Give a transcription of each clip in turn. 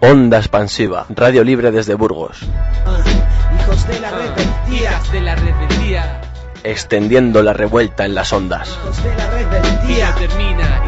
Onda expansiva, radio libre desde Burgos. Hijos de la rebeldía, de la rebeldía. Extendiendo la revuelta en las ondas. hijos de la rebeldía. termina y dice, "Ey,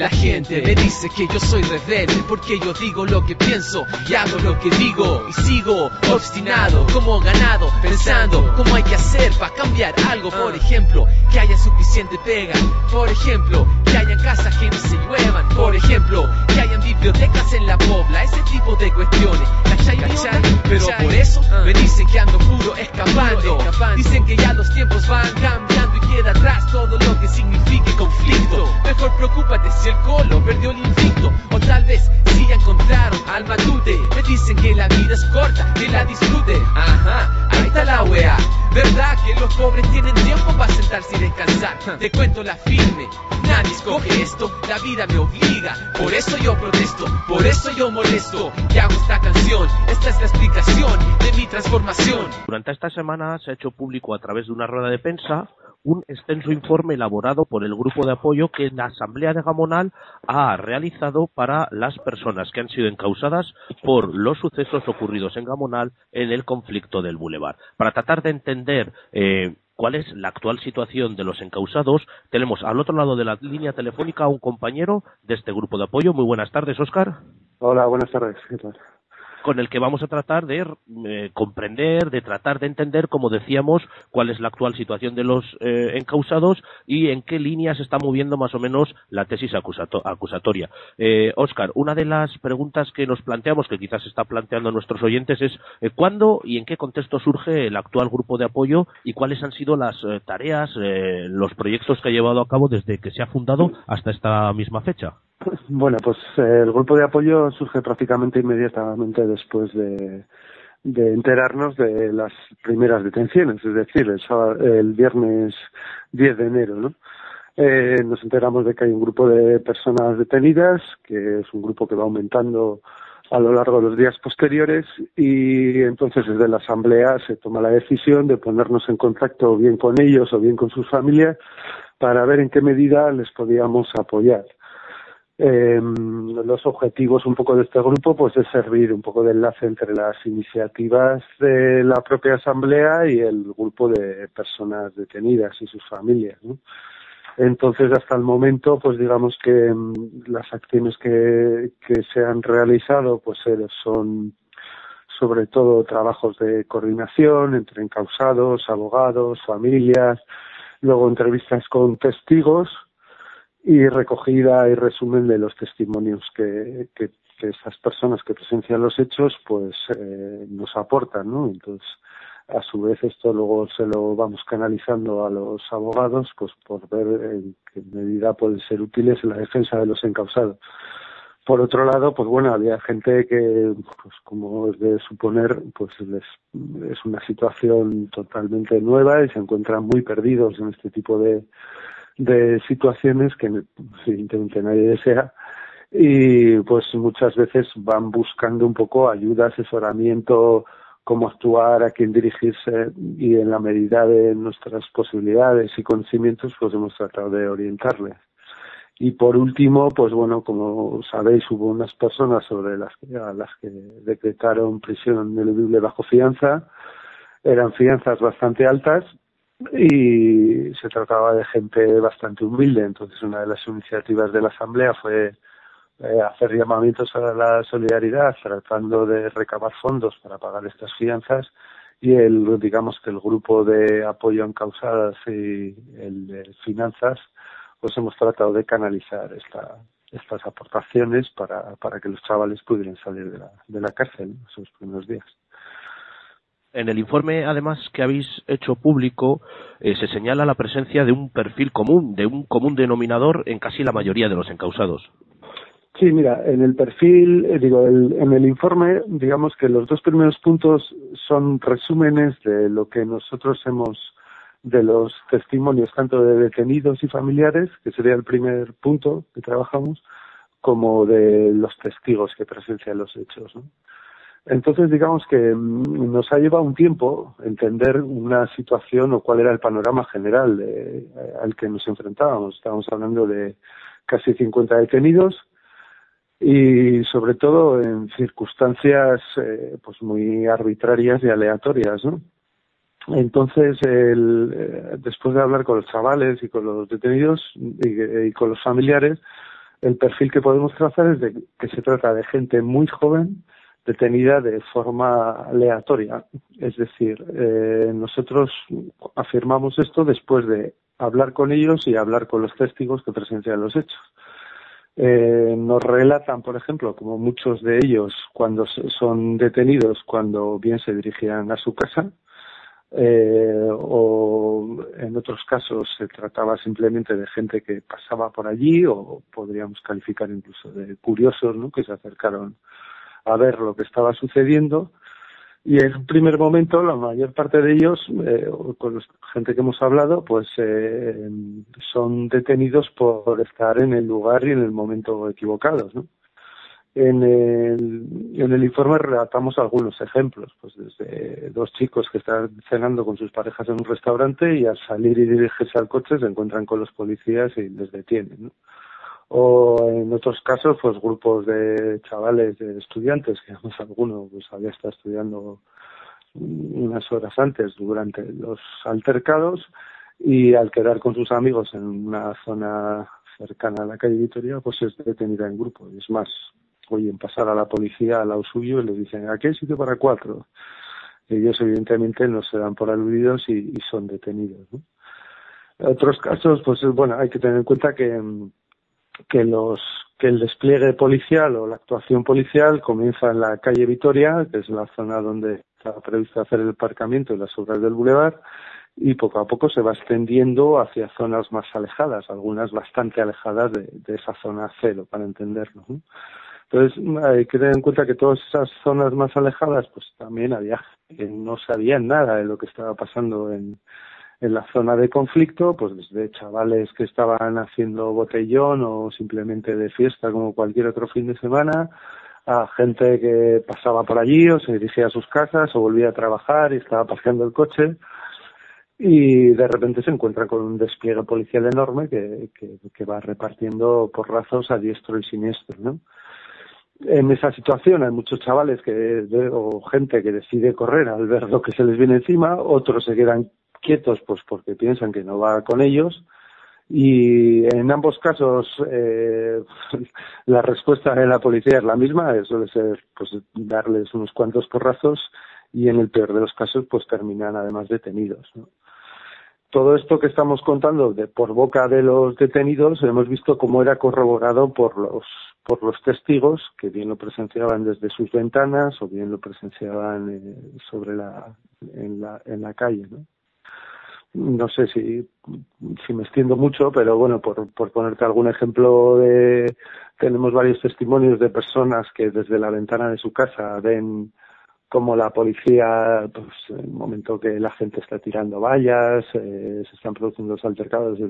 La gente me dice que yo soy rebelde porque yo digo lo que pienso y hago lo que digo. Y sigo obstinado como ganado pensando cómo hay que hacer para cambiar algo. Por ejemplo que haya suficiente pega. Por ejemplo que hayan casas que no se lluevan. Por ejemplo que hayan bibliotecas en la pobla. Ese tipo de cuestiones. ¿cachai, onda? pero por eso me dicen que ando puro escapando. Dicen que ya los tiempos van cambiando y queda atrás todo lo que signifique conflicto. Mejor preocúpate si el colo perdió el invicto o tal vez si ya encontraron al matute. Me dicen que la vida es corta que la disfrute. Ajá ahí está la wea. Verdad que los pobres tienen tiempo para sentarse y descansar te cuento la firme. Nadie escoge esto. La vida me obliga. Por eso yo protesto por eso yo molesto. Y hago esta canción. Esta es la explicación de mi transformación. Durante esta semana se ha hecho público a través de una rueda de prensa un extenso informe elaborado por el grupo de apoyo que la Asamblea de Gamonal ha realizado para las personas que han sido encausadas por los sucesos ocurridos en Gamonal en el conflicto del Boulevard. Para tratar de entender eh, cuál es la actual situación de los encausados, tenemos al otro lado de la línea telefónica a un compañero de este grupo de apoyo. Muy buenas tardes, Óscar Hola, buenas tardes. ¿Qué tal? Con el que vamos a tratar de eh, comprender, de tratar de entender, como decíamos, cuál es la actual situación de los eh, encausados y en qué línea se está moviendo más o menos la tesis acusato- acusatoria. Eh, Óscar, una de las preguntas que nos planteamos, que quizás está planteando nuestros oyentes, es eh, cuándo y en qué contexto surge el actual grupo de apoyo y cuáles han sido las eh, tareas, los proyectos que ha llevado a cabo desde que se ha fundado hasta esta misma fecha. Bueno, pues eh, el grupo de apoyo surge prácticamente inmediatamente después de, enterarnos de las primeras detenciones, es decir, el, el viernes 10 de enero, ¿no? Eh, nos enteramos de que hay un grupo de personas detenidas, que es un grupo que va aumentando a lo largo de los días posteriores y entonces desde la asamblea se toma la decisión de ponernos en contacto bien con ellos o bien con sus familias para ver en qué medida les podíamos apoyar. Eh, los objetivos un poco de este grupo pues es servir un poco de enlace entre las iniciativas de la propia asamblea y el grupo de personas detenidas y sus familias entonces hasta el momento pues digamos que mm, las acciones que, que se han realizado pues eh, son sobre todo trabajos de coordinación entre encausados abogados familias luego entrevistas con testigos y recogida y resumen de los testimonios que, que, que estas personas que presencian los hechos pues eh, nos aportan, ¿no? Entonces, a su vez esto luego se lo vamos canalizando a los abogados pues por ver en qué medida pueden ser útiles en la defensa de los encausados. Por otro lado, pues bueno, había gente que, pues como es de suponer, pues les, es una situación totalmente nueva y se encuentran muy perdidos en este tipo de, de situaciones que evidentemente nadie desea y pues muchas veces van buscando un poco ayuda, asesoramiento, cómo actuar, a quién dirigirse y en la medida de nuestras posibilidades y conocimientos pues hemos tratado de orientarles. Y por último, pues bueno, como sabéis, hubo unas personas sobre las que, las que decretaron prisión ineludible bajo fianza. Eran fianzas bastante altas y se trataba de gente bastante humilde. Entonces, una de las iniciativas de la Asamblea fue eh, hacer llamamientos a la solidaridad, tratando de recabar fondos para pagar estas fianzas. Y el, digamos que el grupo de apoyo en causadas y el de finanzas, pues hemos tratado de canalizar esta, estas aportaciones para, para que los chavales pudieran salir de la, de la cárcel ¿no? esos primeros días. En el informe, además, que habéis hecho público, eh, se señala la presencia de un perfil común, de un común denominador en casi la mayoría de los encausados. Sí, mira, en el perfil, eh, digo, el, en el informe, digamos que los dos primeros puntos son resúmenes de lo que nosotros hemos, de los testimonios tanto de detenidos y familiares, que sería el primer punto que trabajamos, como de los testigos que presencian los hechos. ¿no? Entonces, digamos que mm, nos ha llevado un tiempo entender una situación o cuál era el panorama general de, eh, al que nos enfrentábamos. Estábamos hablando de casi 50 detenidos, y sobre todo en circunstancias eh, pues muy arbitrarias y aleatorias, ¿no? Entonces, el, eh, después de hablar con los chavales y con los detenidos y, y, con los familiares, el perfil que podemos trazar es de que se trata de gente muy joven detenida de forma aleatoria. Es decir, eh, nosotros afirmamos esto después de hablar con ellos y hablar con los testigos que presencian los hechos. Eh, nos relatan, por ejemplo, como muchos de ellos cuando son detenidos, cuando bien se dirigían a su casa, eh, o en otros casos se trataba simplemente de gente que pasaba por allí o podríamos calificar incluso de curiosos ¿no? que se acercaron a ver lo que estaba sucediendo y en primer momento la mayor parte de ellos eh, con la gente que hemos hablado pues eh, son detenidos por estar en el lugar y en el momento equivocados ¿no? En el, en el informe relatamos algunos ejemplos, pues desde dos chicos que están cenando con sus parejas en un restaurante y al salir y dirigirse al coche se encuentran con los policías y les detienen. ¿no? O en otros casos, pues grupos de chavales, de estudiantes, que además alguno pues había estado estudiando unas horas antes durante los altercados y al quedar con sus amigos en una zona cercana a la calle Vitoria, pues es detenida en grupo. Y es más, oyen pasar a la policía al lado suyo y le dicen, aquí hay sitio para cuatro. Ellos evidentemente no se dan por aludidos y, y son detenidos. ¿no? Otros casos, pues bueno, hay que tener en cuenta que, que los que el despliegue policial o la actuación policial comienza en la calle Vitoria, que es la zona donde está previsto hacer el aparcamiento y las obras del bulevar, y poco a poco se va extendiendo hacia zonas más alejadas, algunas bastante alejadas de, esa zona cero, para entenderlo. ¿no? Entonces hay que tener en cuenta que todas esas zonas más alejadas, pues también había que no sabían nada de lo que estaba pasando en, en la zona de conflicto, pues desde chavales que estaban haciendo botellón o simplemente de fiesta como cualquier otro fin de semana, a gente que pasaba por allí o se dirigía a sus casas o volvía a trabajar y estaba paseando el coche y de repente se encuentra con un despliegue policial enorme que, que, va repartiendo porrazos a diestro y siniestro, ¿no? en esa situación hay muchos chavales que o gente que decide correr al ver lo que se les viene encima, otros se quedan quietos pues porque piensan que no va con ellos y en ambos casos eh, la respuesta de la policía es la misma, suele ser pues darles unos cuantos porrazos y en el peor de los casos pues terminan además detenidos. todo esto que estamos contando de por boca de los detenidos hemos visto cómo era corroborado por los por los testigos que bien lo presenciaban desde sus ventanas o bien lo presenciaban eh, sobre la en la en la calle no no sé si si me extiendo mucho pero bueno por por ponerte algún ejemplo de tenemos varios testimonios de personas que desde la ventana de su casa ven como la policía, pues en el momento que la gente está tirando vallas, eh, se están produciendo los altercados,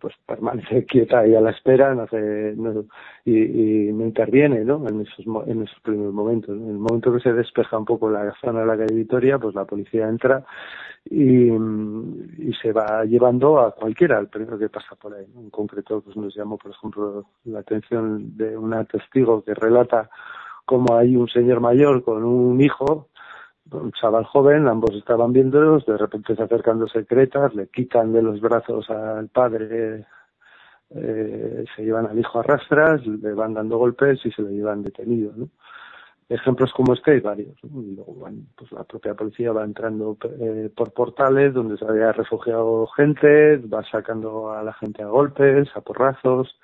pues permanece quieta y a la espera no hace, no, y, y, no interviene ¿no? En, esos, en esos primeros momentos. En el momento que se despeja un poco la zona de la calle Vitoria, pues la policía entra y, y se va llevando a cualquiera, el primero que pasa por ahí. En concreto, pues nos llamó, por ejemplo, la atención de una testigo que relata como hay un señor mayor con un hijo, un chaval joven, ambos estaban viéndolos, de repente se acercan dos secretas, le quitan de los brazos al padre, eh, se llevan al hijo a rastras, le van dando golpes y se lo llevan detenido. ¿no? Ejemplos como este hay varios. ¿no? Y luego, pues la propia policía va entrando eh, por portales donde se había refugiado gente, va sacando a la gente a golpes, a porrazos,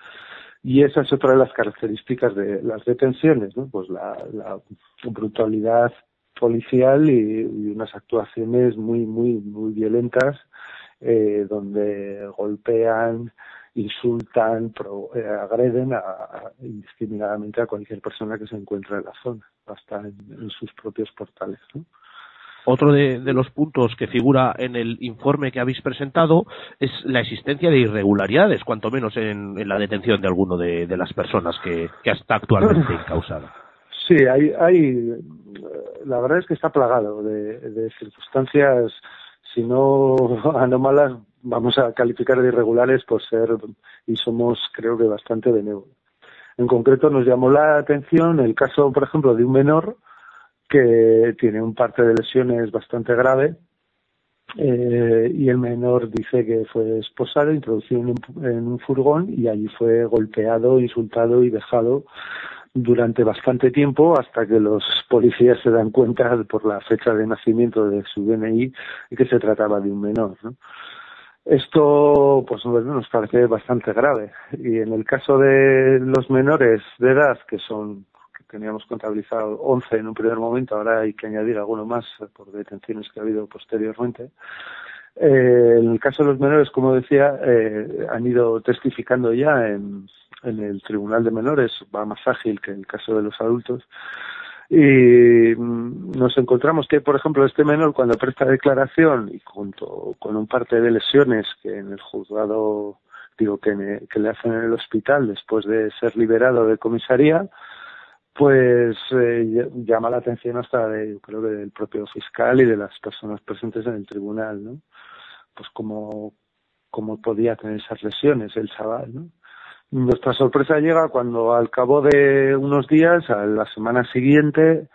y esa es otra de las características de las detenciones, ¿no? Pues la brutalidad policial y, y, unas actuaciones muy, muy, muy violentas, eh, donde golpean, insultan, pro, eh, agreden a, a, indiscriminadamente a cualquier persona que se encuentra en la zona, hasta en, en sus propios portales, ¿no? Otro de, de, los puntos que figura en el informe que habéis presentado es la existencia de irregularidades, cuanto menos en, en la detención de alguno de, de las personas que, que, está actualmente encausada. Sí, hay, hay, la verdad es que está plagado de, de circunstancias, si no anómalas, vamos a calificar de irregulares por ser, y somos creo que bastante benévolos. En concreto nos llamó la atención el caso, por ejemplo, de un menor que tiene un parte de lesiones bastante grave eh, y el menor dice que fue esposado, introducido en un, en un furgón y allí fue golpeado, insultado y dejado durante bastante tiempo hasta que los policías se dan cuenta por la fecha de nacimiento de su DNI que se trataba de un menor. ¿no? Esto, pues bueno, nos parece bastante grave. Y en el caso de los menores de edad, que son, que teníamos contabilizado 11 en un primer momento, ahora hay que añadir alguno más por detenciones que ha habido posteriormente. Eh, en el caso de los menores, como decía, eh, han ido testificando ya en, en el Tribunal de Menores, va más ágil que en el caso de los adultos. Y mm, nos encontramos que, por ejemplo, este menor cuando presta declaración y junto con un parte de lesiones que en el juzgado, digo, que, le hacen en el hospital después de ser liberado de comisaría, pues eh, llama la atención hasta de, yo creo que del propio fiscal y de las personas presentes en el tribunal, ¿no? Pues como, como podía tener esas lesiones el chaval, ¿no? Nuestra sorpresa llega cuando al cabo de unos días, a la semana siguiente,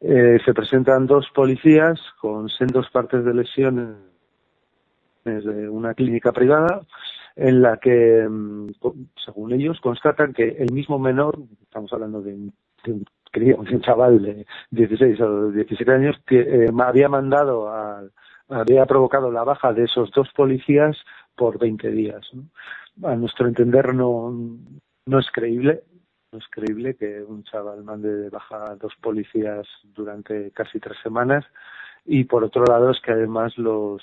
eh, se presentan dos policías con sendos partes de lesiones de una clínica privada en la que, mm, según ellos, constatan que el mismo menor, estamos hablando de un, de un, un chaval de 16 o 17 años, que eh, había mandado a, había provocado la baja de esos dos policías por 20 días. a nuestro entender no, no es creíble. No es creíble que un chaval mande de baja a dos policías durante casi tres semanas. Y por otro lado es que además los,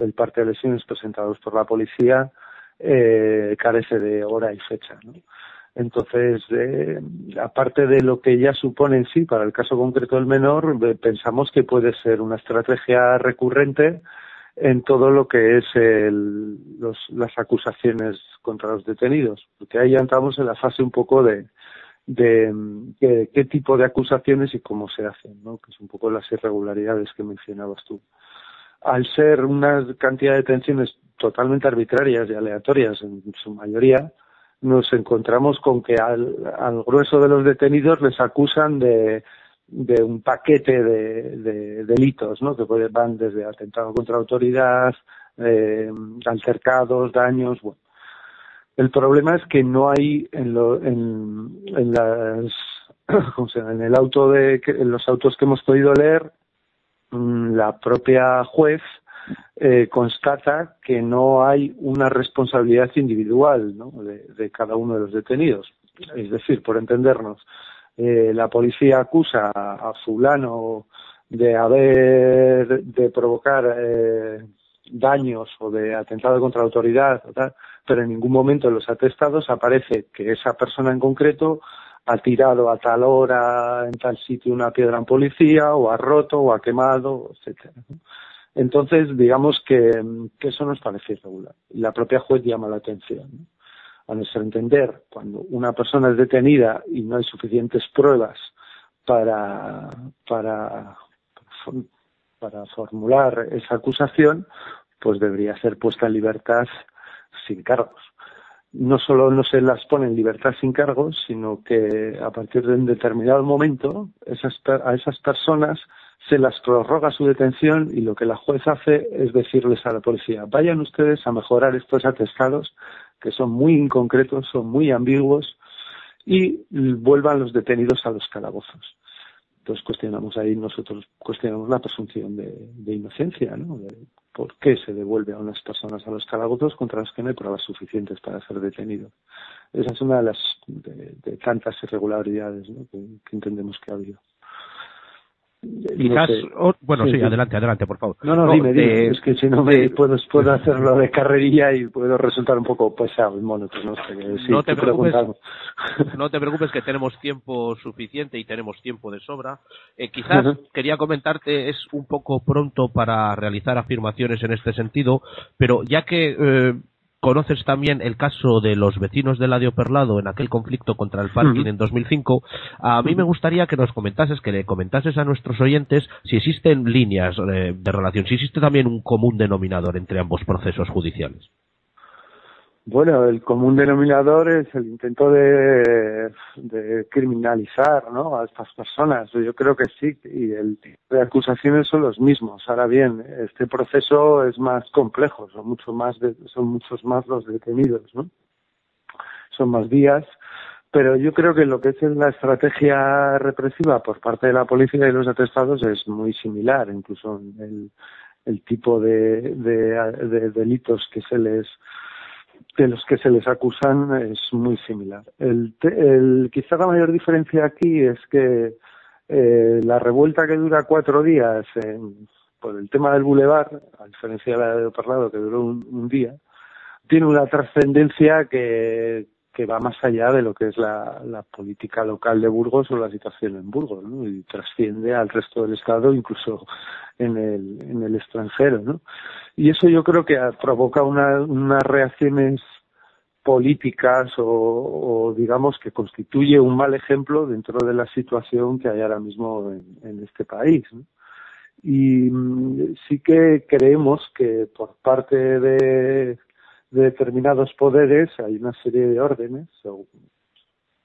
el parte de lesiones presentados por la policía eh, carece de hora y fecha. Entonces, eh, aparte de lo que ya supone en sí para el caso concreto del menor, pensamos que puede ser una estrategia recurrente en todo lo que es el, los, las acusaciones contra los detenidos, porque ahí ya entramos en la fase un poco de, de, qué tipo de acusaciones y cómo se hacen, que es un poco las irregularidades que mencionabas tú. Al ser una cantidad de detenciones totalmente arbitrarias y aleatorias en su mayoría, nos encontramos con que al grueso de los detenidos les acusan de de un paquete de, de delitos, ¿no? Que van desde atentado contra autoridad, eh, altercados, daños, bueno. El problema es que no hay en, lo, en, en las, en el auto de, en los autos que hemos podido leer, mm, la propia juez eh, constata que no hay una responsabilidad individual ¿no? de cada uno de los detenidos. Es decir, por entendernos, eh, la policía acusa a, fulano de haber de provocar eh, daños o de atentado contra la autoridad, pero en ningún momento en los atestados aparece que esa persona en concreto ha tirado a tal hora en tal sitio una piedra en policía o ha roto o ha quemado, etcétera. Entonces, digamos que, que, eso nos parece irregular. Y la propia juez llama la atención. A nuestro entender, cuando una persona es detenida y no hay suficientes pruebas para, para, formular esa acusación, pues debería ser puesta en libertad sin cargos. No solo no se las pone en libertad sin cargos, sino que a partir de un determinado momento a esas personas se las prorroga su detención y lo que la juez hace es decirles a la policía, vayan ustedes a mejorar estos atestados que son muy inconcretos, son muy ambiguos y vuelvan los detenidos a los calabozos. Entonces cuestionamos ahí, nosotros cuestionamos la presunción de, inocencia, ¿no? De por qué se devuelve a unas personas a los calabozos contra las que no hay pruebas suficientes para ser detenido. Esa es una de las de, tantas irregularidades que entendemos que ha habido. Quizás, no bueno, sí, sí, adelante, adelante, por favor. No, no, no dime, dime. es que si no me puedo, puedo hacerlo de carrerilla y puedo resultar un poco pesado y monótono. Sí, no te preocupes, no te preocupes que tenemos tiempo suficiente y tenemos tiempo de sobra. Eh, quizás uh -huh. quería comentarte, es un poco pronto para realizar afirmaciones en este sentido, pero ya que eh, conoces también el caso de los vecinos de Ladio Perlado en aquel conflicto contra el parking uh -huh. en 2005. A mí me gustaría que nos comentases, que le comentases a nuestros oyentes si existen líneas eh, de relación, si existe también un común denominador entre ambos procesos judiciales. Bueno, el común denominador es el intento de, de criminalizar ¿no? a estas personas. Yo creo que sí, y el tipo de acusaciones son los mismos. Ahora bien, este proceso es más complejo, son, mucho más de, son muchos más los detenidos, ¿no? son más días, pero yo creo que lo que es la estrategia represiva por parte de la policía y los atestados es muy similar, incluso el, el tipo de, de, de delitos que se les de los que se les acusan es muy similar. El, el, quizá la mayor diferencia aquí es que eh, la revuelta que dura cuatro días en, por el tema del bulevar, a diferencia de la de Operlado que duró un, un día, tiene una trascendencia que, que va más allá de lo que es la, la, política local de Burgos o la situación en Burgos, ¿no? Y trasciende al resto del Estado, incluso en el, en el extranjero, ¿no? Y eso yo creo que provoca una, unas reacciones políticas o, o, digamos que constituye un mal ejemplo dentro de la situación que hay ahora mismo en, en este país. ¿no? Y mm, sí que creemos que por parte de de determinados poderes hay una serie de órdenes,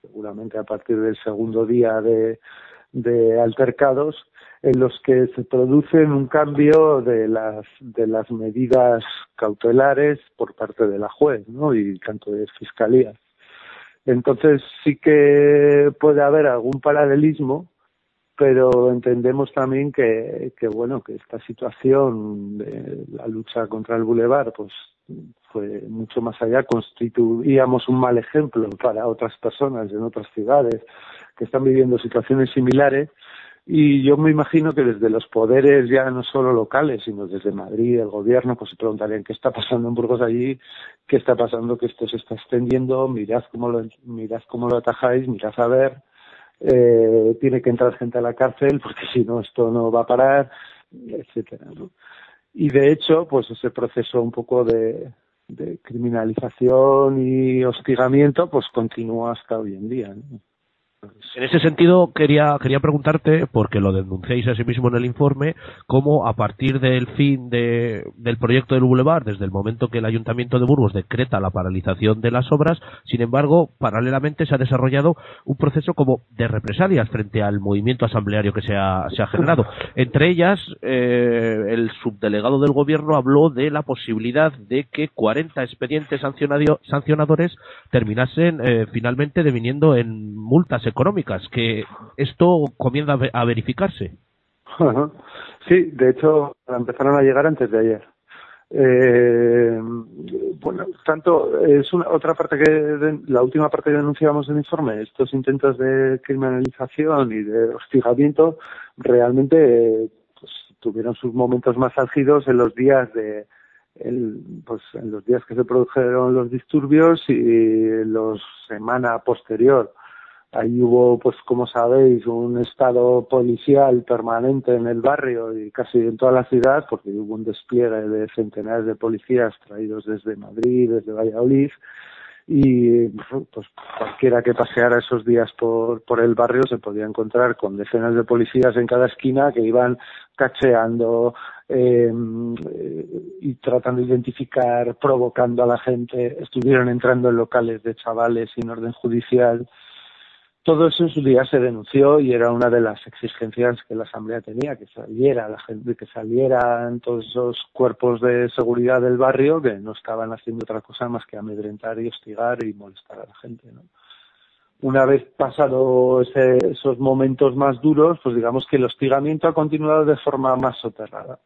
seguramente a partir del segundo día de, altercados, en los que se producen un cambio de las, de las medidas cautelares por parte de la juez, ¿no? Y tanto de fiscalía. Entonces sí que puede haber algún paralelismo, pero entendemos también que, que bueno, que esta situación de la lucha contra el bulevar, pues fue mucho más allá, constituíamos un mal ejemplo para otras personas en otras ciudades que están viviendo situaciones similares. Y yo me imagino que desde los poderes ya no solo locales, sino desde Madrid, el gobierno, pues se preguntarían qué está pasando en Burgos allí, qué está pasando, que esto se está extendiendo, mirad cómo lo, mirad cómo lo atajáis, mirad a ver, eh, tiene que entrar gente a la cárcel porque si no esto no va a parar, etcétera, ¿no? Y de hecho, pues ese proceso un poco de, criminalización y hostigamiento, pues continúa hasta hoy en día. ¿no? En ese sentido, quería, quería preguntarte, porque lo denunciáis así mismo en el informe, cómo a partir del fin de, del proyecto del Boulevard, desde el momento que el Ayuntamiento de Burgos decreta la paralización de las obras, sin embargo, paralelamente se ha desarrollado un proceso como de represalias frente al movimiento asambleario que se ha, se ha generado. Entre ellas, eh, el subdelegado del Gobierno habló de la posibilidad de que 40 expedientes sancionadores terminasen eh, finalmente deviniendo en multas económicas, que esto comienza a verificarse. Sí, de hecho empezaron a llegar antes de ayer. Eh, bueno, tanto es una otra parte que la última parte que denunciamos en el informe, estos intentos de criminalización y de hostigamiento realmente pues, tuvieron sus momentos más álgidos en los días de el, pues en los días que se produjeron los disturbios y los semana posterior Ahí hubo, pues como sabéis, un estado policial permanente en el barrio y casi en toda la ciudad, porque hubo un despliegue de centenares de policías traídos desde Madrid, desde Valladolid, y pues cualquiera que paseara esos días por, por el barrio se podía encontrar con decenas de policías en cada esquina que iban cacheando eh, y tratando de identificar, provocando a la gente, estuvieron entrando en locales de chavales sin orden judicial, todo eso en su día se denunció y era una de las exigencias que la Asamblea tenía, que saliera la gente, que salieran todos esos cuerpos de seguridad del barrio que no estaban haciendo otra cosa más que amedrentar y hostigar y molestar a la gente, ¿no? Una vez pasado ese, esos momentos más duros, pues digamos que el hostigamiento ha continuado de forma más soterrada.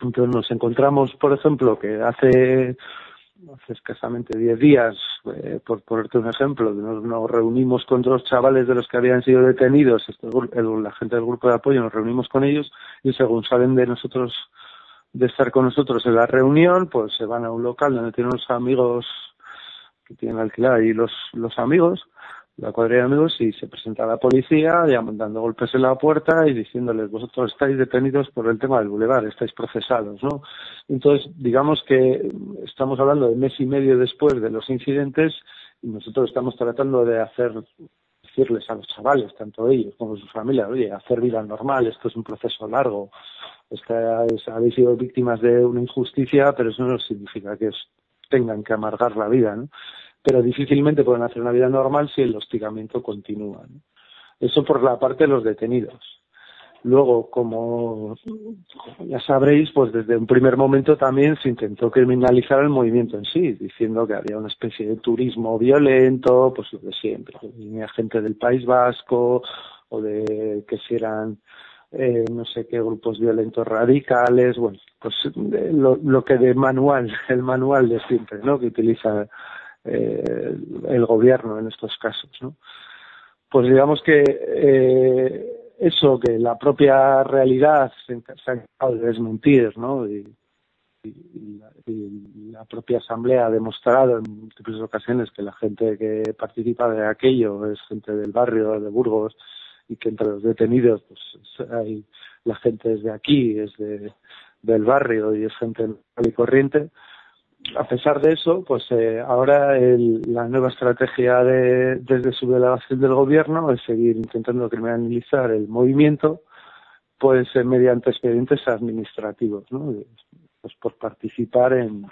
Entonces nos encontramos, por ejemplo, que hace hace escasamente 10 días, eh, por ponerte un ejemplo, nos, reunimos con dos chavales de los que habían sido detenidos, este, el, la gente del grupo de apoyo, nos reunimos con ellos y según salen de nosotros, de estar con nosotros en la reunión, pues se van a un local donde tienen unos amigos que tienen alquilada y los, los amigos la cuadrilla de amigos y se presenta la policía dando golpes en la puerta y diciéndoles vosotros estáis detenidos por el tema del bulevar, estáis procesados, ¿no? Entonces, digamos que estamos hablando de mes y medio después de los incidentes y nosotros estamos tratando de hacer decirles a los chavales, tanto ellos como sus familias, oye, hacer vida normal, esto es un proceso largo, Estáis, habéis sido víctimas de una injusticia, pero eso no significa que, es, tengan que amargar la vida, ¿no? Pero difícilmente pueden hacer una vida normal si el hostigamiento continúa. Eso por la parte de los detenidos. Luego, como, ya sabréis, pues desde un primer momento también se intentó criminalizar el movimiento en sí, diciendo que había una especie de turismo violento, pues lo de siempre, venía gente del País Vasco, o de que si eran eh, no sé qué grupos violentos radicales, bueno, pues lo, lo que de manual, el manual de siempre, ¿no? Que utiliza eh, el gobierno en estos casos, ¿no? Pues digamos que eh, eso que la propia realidad se, ha encargado de desmentir, ¿no? Y, la, la, propia asamblea ha demostrado en múltiples ocasiones que la gente que participa de aquello es gente del barrio de Burgos y que entre los detenidos pues hay la gente es de aquí, es de, del barrio y es gente normal y corriente a pesar de eso, pues eh, ahora la nueva estrategia de, desde su delegación del gobierno es seguir intentando criminalizar el movimiento, pues eh, mediante expedientes administrativos, ¿no? Pues por participar en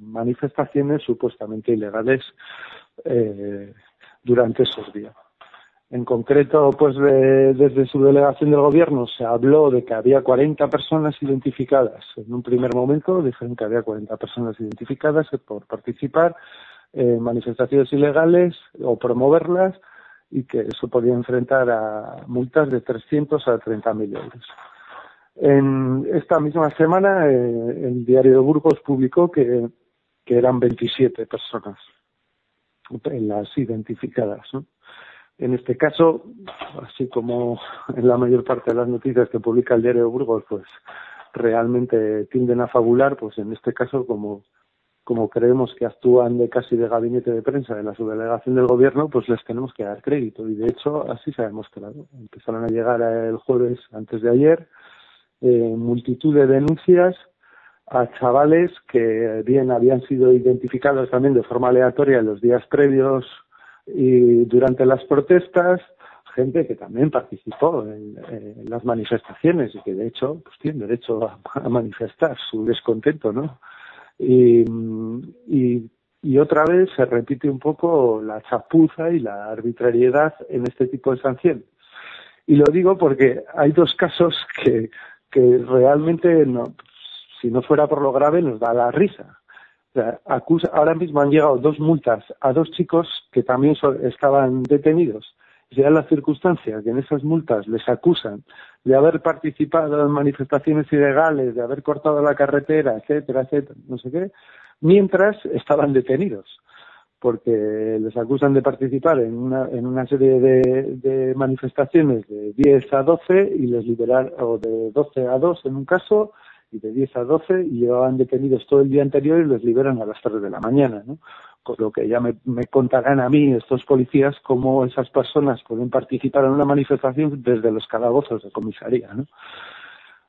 manifestaciones supuestamente ilegales eh, durante esos días. En concreto, pues desde su delegación del gobierno se habló de que había 40 personas identificadas. En un primer momento dijeron que había 40 personas identificadas por participar en manifestaciones ilegales o promoverlas y que eso podía enfrentar a multas de 300 a 30.000 euros. En esta misma semana, eh, el diario de Burgos publicó que, eran 27 personas las identificadas. En este caso, así como en la mayor parte de las noticias que publica el diario Burgos, pues realmente tienden a fabular, pues en este caso, como, como creemos que actúan de casi de gabinete de prensa de la subdelegación del gobierno, pues les tenemos que dar crédito. Y de hecho, así se ha demostrado. Empezaron a llegar el jueves antes de ayer eh, multitud de denuncias a chavales que bien habían sido identificados también de forma aleatoria en los días previos y durante las protestas gente que también participó en, las manifestaciones y que de hecho pues tiene derecho a, manifestar su descontento no y, y, y otra vez se repite un poco la chapuza y la arbitrariedad en este tipo de sanciones. Y lo digo porque hay dos casos que que realmente no si no fuera por lo grave nos da la risa acusa, ahora mismo han llegado dos multas a dos chicos que también estaban detenidos. Y se da la circunstancia que en esas multas les acusan de haber participado en manifestaciones ilegales, de haber cortado la carretera, etcétera, etcétera, no sé qué, mientras estaban detenidos porque les acusan de participar en una, en una serie de, de manifestaciones de 10 a 12 y les liberar, o de 12 a 2 en un caso, y de 10 a 12 y llevaban detenidos todo el día anterior y los liberan a las 3 de la mañana, ¿no? Con lo que ya me, me contarán a mí estos policías cómo esas personas pueden participar en una manifestación desde los calabozos de comisaría, ¿no?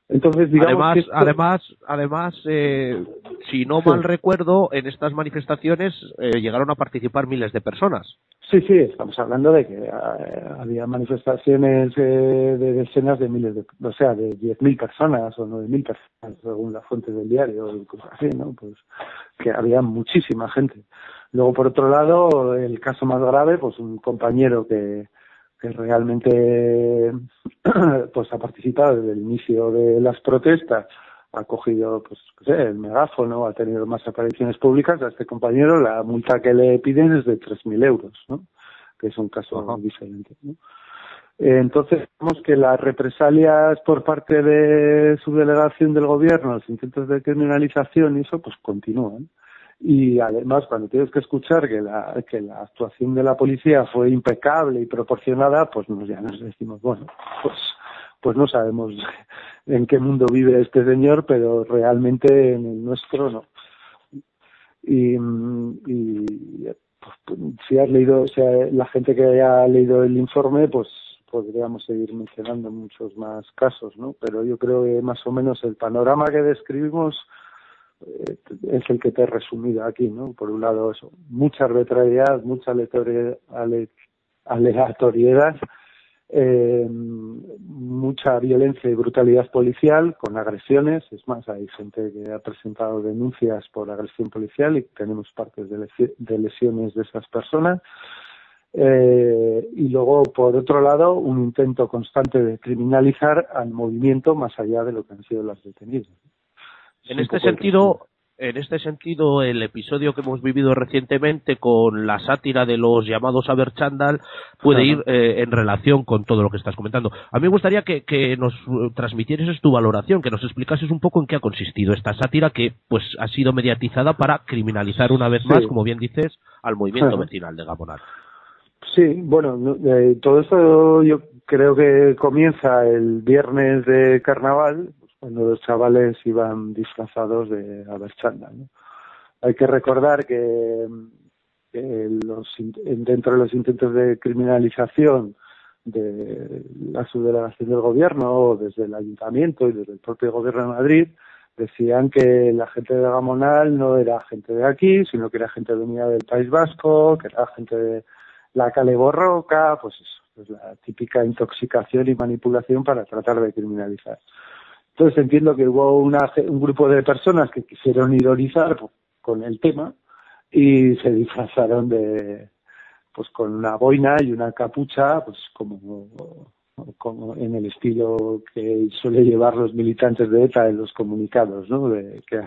Entonces, digamos además, además, además, eh, si no mal recuerdo, en estas manifestaciones eh, llegaron a participar miles de personas. Sí, sí, estamos hablando de que eh, había manifestaciones eh, de decenas de miles de, o sea, de 10.000 personas o 9.000 personas, según las fuentes del diario y cosas así, ¿no? Pues que había muchísima gente. Luego, por otro lado, el caso más grave, pues un compañero que, que realmente pues ha participado desde el inicio de las protestas, ha cogido pues sé, el megáfono, ha tenido más apariciones públicas, a este compañero la multa que le piden es de 3.000 euros, ¿no? que es un caso diferente. ¿no? Entonces, vemos que las represalias por parte de su delegación del gobierno, los intentos de criminalización y eso, pues continúan y además cuando tienes que escuchar que la, que la actuación de la policía fue impecable y proporcionada, pues nos, ya nos decimos, bueno, pues, pues no sabemos en qué mundo vive este señor, pero realmente en el nuestro no. Y, y pues, si has leído, o sea, la gente que haya leído el informe, pues podríamos seguir mencionando muchos más casos, ¿no? Pero yo creo que más o menos el panorama que describimos es el que te he resumido aquí, ¿no? Por un lado, eso, mucha arbitrariedad, mucha aleatoriedad eh, mucha violencia y brutalidad policial con agresiones. Es más, hay gente que ha presentado denuncias por agresión policial y tenemos partes de, lesiones de esas personas. Eh, y luego, por otro lado, un intento constante de criminalizar al movimiento más allá de lo que han sido las detenidas. En este sentido, en este sentido, el episodio que hemos vivido recientemente con la sátira de los llamados Aberchandal puede ir eh, en relación con todo lo que estás comentando. A mí me gustaría que, nos eh, transmitieses tu valoración, que nos explicases un poco en qué ha consistido esta sátira que pues ha sido mediatizada para criminalizar una vez más, como bien dices, al movimiento vecinal de Gamonal. Sí, bueno, eh, todo esto yo creo que comienza el viernes de carnaval, cuando los chavales iban disfrazados de Aberchanda. ¿no? Hay que recordar que, los, dentro de los intentos de criminalización de la subdelegación del gobierno, desde el ayuntamiento y desde el propio gobierno de Madrid, decían que la gente de Gamonal no era gente de aquí, sino que era gente venida del País Vasco, que era gente de la Cale Borroca, pues eso, pues la típica intoxicación y manipulación para tratar de criminalizar. Entonces entiendo que hubo un grupo de personas que quisieron ironizar con el tema y se disfrazaron de, pues con una boina y una capucha, pues como, como en el estilo que suele llevar los militantes de ETA en los comunicados, ¿no?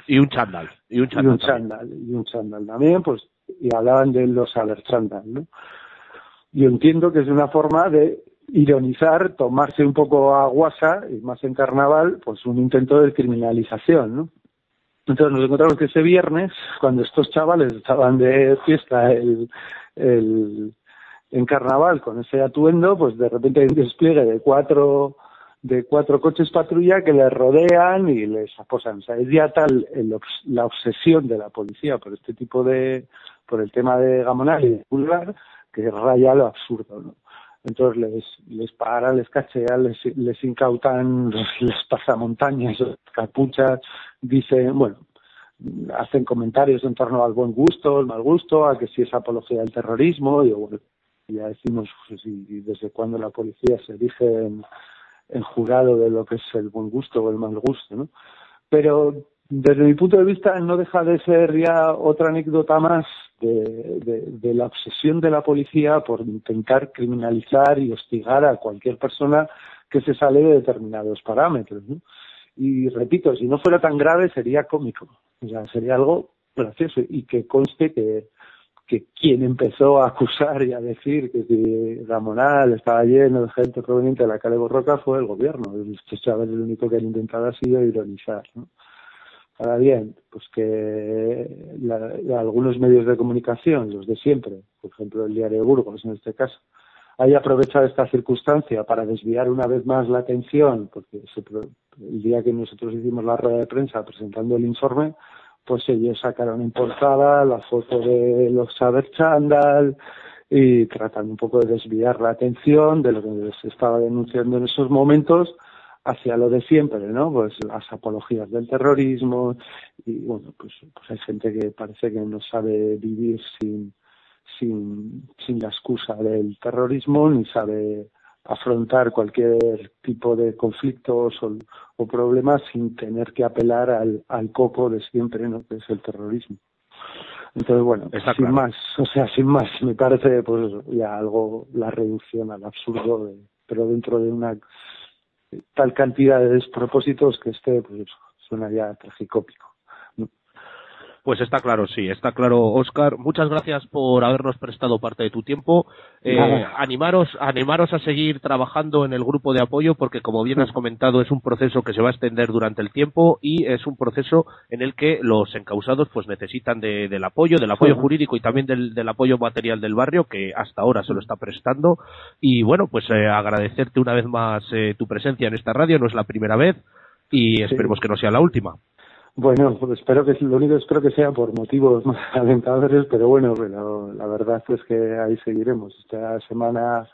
y un chándal. Y un chándal. Y un chándal, también, pues, y hablaban de los aberchándal, ¿no? Yo entiendo que es una forma de ironizar, tomarse un poco a guasa, y más en carnaval, pues un intento de criminalización, ¿no? Entonces nos encontramos que ese viernes, cuando estos chavales estaban de fiesta el, el, en carnaval con ese atuendo, pues de repente hay un despliegue de cuatro de cuatro coches patrulla que les rodean y les aposan. O sea, es ya tal la obsesión de la policía por este tipo de, por el tema de Gamonal y de Pulgar, que raya lo absurdo, ¿no? Entonces les, les paran, les cachean, les, les incautan, les, pasa montañas, capuchas, dicen, bueno, hacen comentarios en torno al buen gusto, el mal gusto, a que si es apología del terrorismo, y bueno, ya decimos pues, desde cuando la policía se dice en, en jurado de lo que es el buen gusto o el mal gusto, ¿no? Pero desde mi punto de vista no deja de ser ya otra anécdota más de, la obsesión de la policía por intentar criminalizar y hostigar a cualquier persona que se sale de determinados parámetros. Y repito, si no fuera tan grave sería cómico, o sea, sería algo gracioso y que conste que, que quien empezó a acusar y a decir que si Ramonal estaba lleno de gente proveniente de la calle Borroca fue el gobierno. Chavales lo único que han intentado ha sido ironizar. ¿no? Ahora bien, pues que algunos medios de comunicación, los de siempre, por ejemplo el diario Burgos en este caso, haya aprovechado esta circunstancia para desviar una vez más la atención, porque el día que nosotros hicimos la rueda de prensa presentando el informe, pues ellos sacaron en portada la foto de los Saber Chandal y tratan un poco de desviar la atención de lo que se estaba denunciando en esos momentos hacia lo de siempre, ¿no? Pues las apologías del terrorismo y bueno, pues, pues hay gente que parece que no sabe vivir sin, sin, sin la excusa del terrorismo ni sabe afrontar cualquier tipo de conflictos o, o problemas sin tener que apelar al, al coco de siempre, ¿no? Que es el terrorismo. Entonces, bueno, sin más, o sea, sin más, me parece pues ya algo la reducción al absurdo, de, pero dentro de una tal cantidad de despropósitos que este pues, suena ya tragicópico. Pues está claro, sí, está claro, Oscar. Muchas gracias por habernos prestado parte de tu tiempo. Eh, animaros, animaros a seguir trabajando en el grupo de apoyo porque, como bien has comentado, es un proceso que se va a extender durante el tiempo y es un proceso en el que los encausados pues necesitan del apoyo, del apoyo jurídico y también del, apoyo material del barrio que hasta ahora se lo está prestando. Y bueno, pues eh, agradecerte una vez más eh, tu presencia en esta radio. No es la primera vez y esperemos que no sea la última. Bueno, pues espero que lo único espero que sea por motivos más alentadores, pero bueno, la verdad es que ahí seguiremos. Esta semana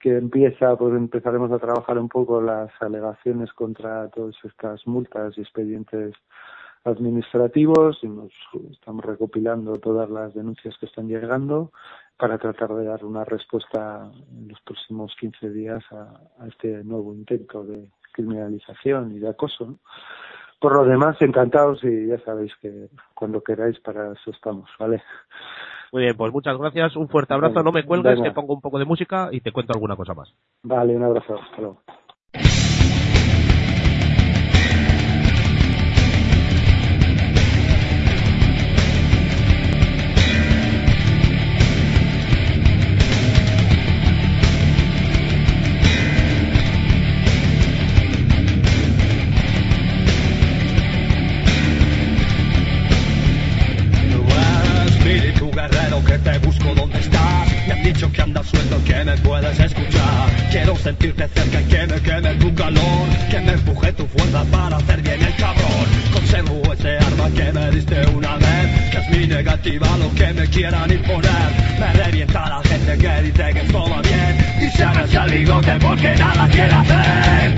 que empieza, pues empezaremos a trabajar un poco las alegaciones contra todas estas multas y expedientes administrativos y nos estamos recopilando todas las denuncias que están llegando para tratar de dar una respuesta en los próximos 15 días a, a este nuevo intento de criminalización y de acoso. Por lo demás, encantados y ya sabéis que cuando queráis para eso estamos, ¿vale? Muy bien, pues muchas gracias, un fuerte abrazo, no me cuelgues, venga. que pongo un poco de música y te cuento alguna cosa más. Vale, un abrazo, hasta luego. Bigote porque nada quiere hacer.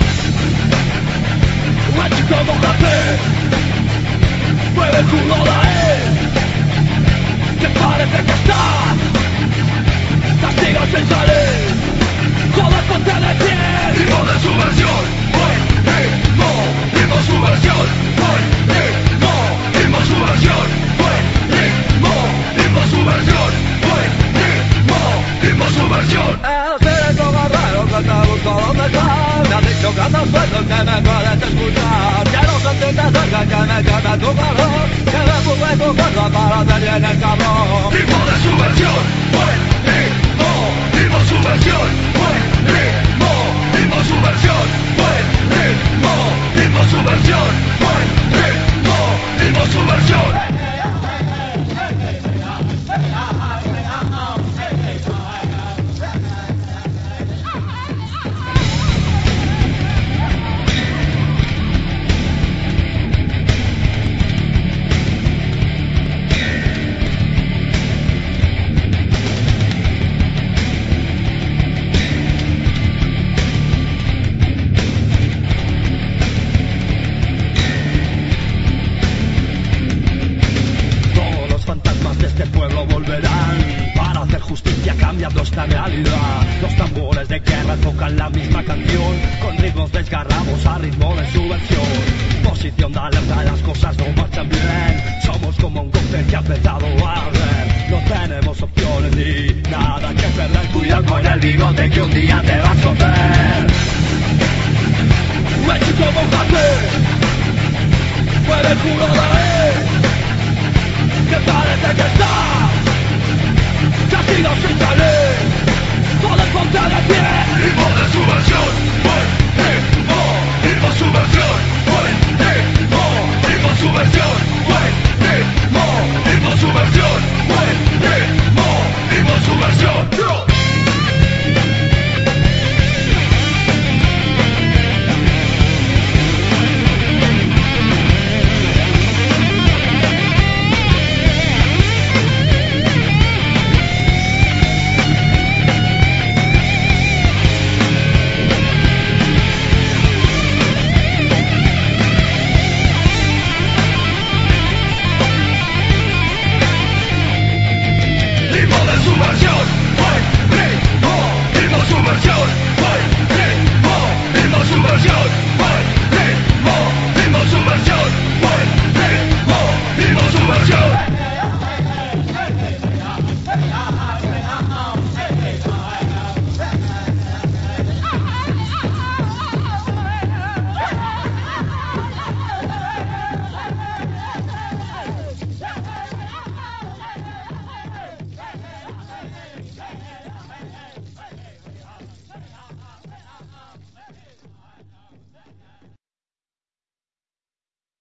Mueve el culo de tocan la misma canción con ritmos desgarrados a ritmo de subversión. Posición de alerta, las cosas no marchan bien. Somos como un cóctel que ha empezado a arder. No tenemos opciones ni nada que perder. Cuidado con el bigote que un día te va a chover. México, mojate. Mueve el culo de él que parece que está está de pie. Vivo de subversión, fuerte, no. Vivo subversión, fuerte, no. Vivo subversión, fuerte, no. Vivo subversión, fuerte, no. Vivo subversión, no.